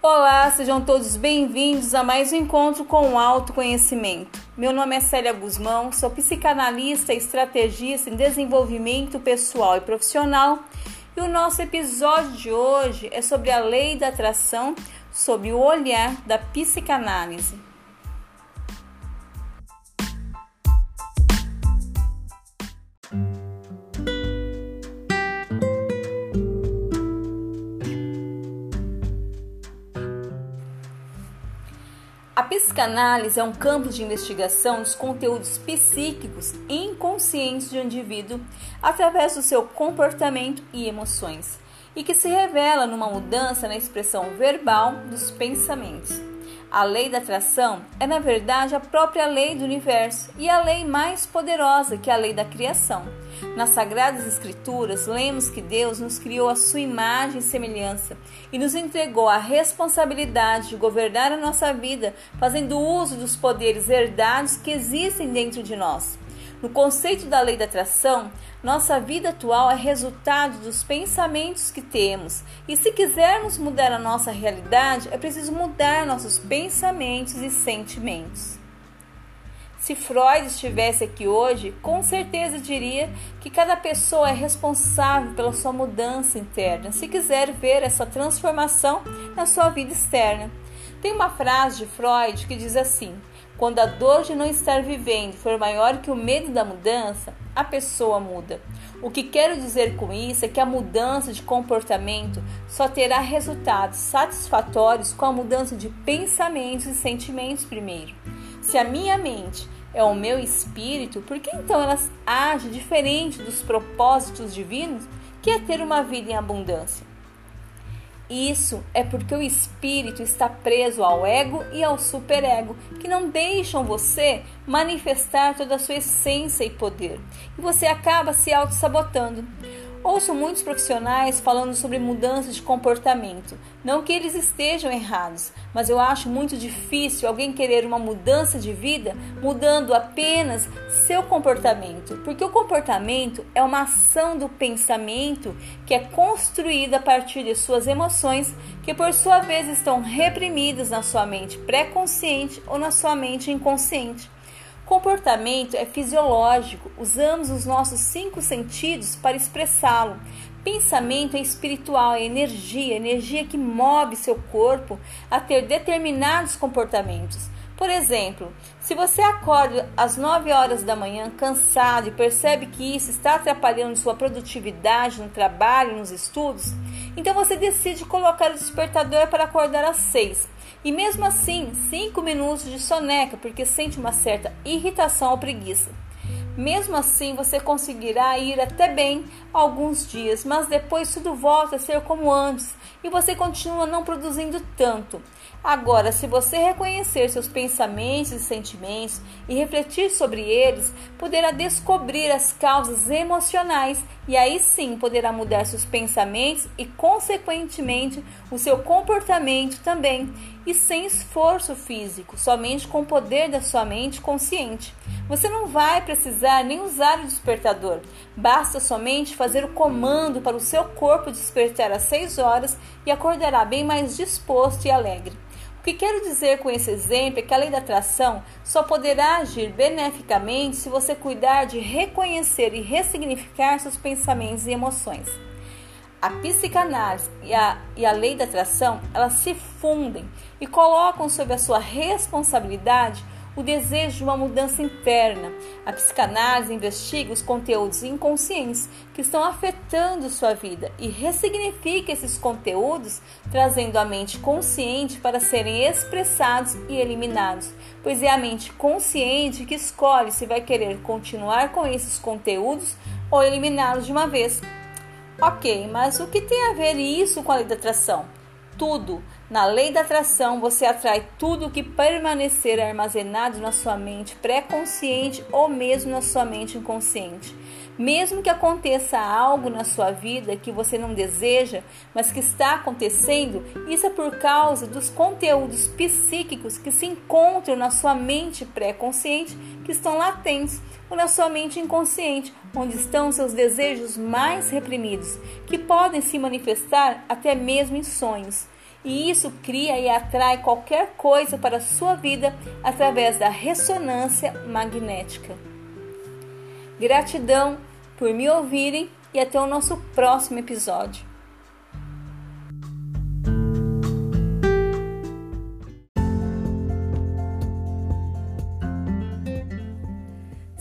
Olá, sejam todos bem-vindos a mais um encontro com o autoconhecimento. Meu nome é Célia Guzmão, sou psicanalista estrategista em desenvolvimento pessoal e profissional. E o nosso episódio de hoje é sobre a lei da atração, sob o olhar da psicanálise. Psicanálise é um campo de investigação dos conteúdos psíquicos inconscientes de um indivíduo através do seu comportamento e emoções, e que se revela numa mudança na expressão verbal dos pensamentos. A lei da atração é, na verdade, a própria lei do universo e a lei mais poderosa que a lei da criação. Nas Sagradas Escrituras, lemos que Deus nos criou a sua imagem e semelhança e nos entregou a responsabilidade de governar a nossa vida, fazendo uso dos poderes herdados que existem dentro de nós. No conceito da lei da atração, nossa vida atual é resultado dos pensamentos que temos, e se quisermos mudar a nossa realidade, é preciso mudar nossos pensamentos e sentimentos. Se Freud estivesse aqui hoje, com certeza diria que cada pessoa é responsável pela sua mudança interna, se quiser ver essa transformação na sua vida externa. Tem uma frase de Freud que diz assim: quando a dor de não estar vivendo for maior que o medo da mudança, a pessoa muda. O que quero dizer com isso é que a mudança de comportamento só terá resultados satisfatórios com a mudança de pensamentos e sentimentos primeiro. Se a minha mente é o meu espírito, por que então ela age diferente dos propósitos divinos, que é ter uma vida em abundância? Isso é porque o espírito está preso ao ego e ao superego, que não deixam você manifestar toda a sua essência e poder. E você acaba se auto-sabotando. Ouço muitos profissionais falando sobre mudança de comportamento. Não que eles estejam errados, mas eu acho muito difícil alguém querer uma mudança de vida mudando apenas seu comportamento, porque o comportamento é uma ação do pensamento que é construída a partir de suas emoções, que por sua vez estão reprimidas na sua mente pré-consciente ou na sua mente inconsciente. Comportamento é fisiológico, usamos os nossos cinco sentidos para expressá-lo. Pensamento é espiritual, é energia, energia que move seu corpo a ter determinados comportamentos. Por exemplo, se você acorda às 9 horas da manhã cansado e percebe que isso está atrapalhando sua produtividade no trabalho, nos estudos, então você decide colocar o despertador para acordar às 6. E mesmo assim, 5 minutos de soneca, porque sente uma certa irritação ou preguiça. Mesmo assim, você conseguirá ir até bem alguns dias, mas depois tudo volta a ser como antes e você continua não produzindo tanto. Agora, se você reconhecer seus pensamentos e sentimentos e refletir sobre eles, poderá descobrir as causas emocionais e aí sim poderá mudar seus pensamentos e, consequentemente, o seu comportamento também, e sem esforço físico, somente com o poder da sua mente consciente. Você não vai precisar nem usar o despertador, basta somente fazer o comando para o seu corpo despertar às 6 horas e acordará bem mais disposto e alegre. O que quero dizer com esse exemplo é que a lei da atração só poderá agir beneficamente se você cuidar de reconhecer e ressignificar seus pensamentos e emoções. A psicanálise e a, e a lei da atração, elas se fundem e colocam sob a sua responsabilidade o desejo de uma mudança interna. A psicanálise investiga os conteúdos inconscientes que estão afetando sua vida e ressignifica esses conteúdos, trazendo a mente consciente para serem expressados e eliminados, pois é a mente consciente que escolhe se vai querer continuar com esses conteúdos ou eliminá-los de uma vez. Ok, mas o que tem a ver isso com a lei da atração? Tudo. Na lei da atração, você atrai tudo que permanecer armazenado na sua mente pré-consciente ou mesmo na sua mente inconsciente. Mesmo que aconteça algo na sua vida que você não deseja, mas que está acontecendo, isso é por causa dos conteúdos psíquicos que se encontram na sua mente pré-consciente, que estão latentes, ou na sua mente inconsciente, onde estão seus desejos mais reprimidos, que podem se manifestar até mesmo em sonhos. E isso cria e atrai qualquer coisa para a sua vida através da ressonância magnética. Gratidão por me ouvirem e até o nosso próximo episódio.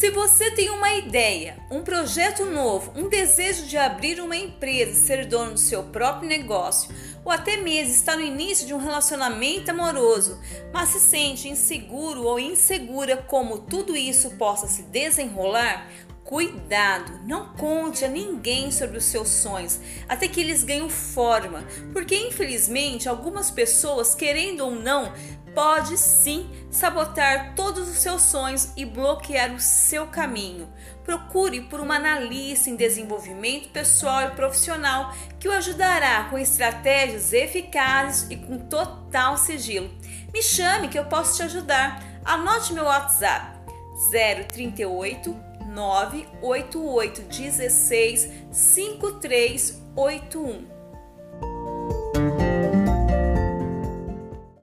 Se você tem uma ideia, um projeto novo, um desejo de abrir uma empresa e ser dono do seu próprio negócio, ou até mesmo está no início de um relacionamento amoroso, mas se sente inseguro ou insegura como tudo isso possa se desenrolar, Cuidado, não conte a ninguém sobre os seus sonhos até que eles ganhem forma, porque infelizmente algumas pessoas, querendo ou não, pode sim sabotar todos os seus sonhos e bloquear o seu caminho. Procure por uma analista em desenvolvimento pessoal e profissional que o ajudará com estratégias eficazes e com total sigilo. Me chame que eu posso te ajudar. Anote meu WhatsApp 038 988 16 5381.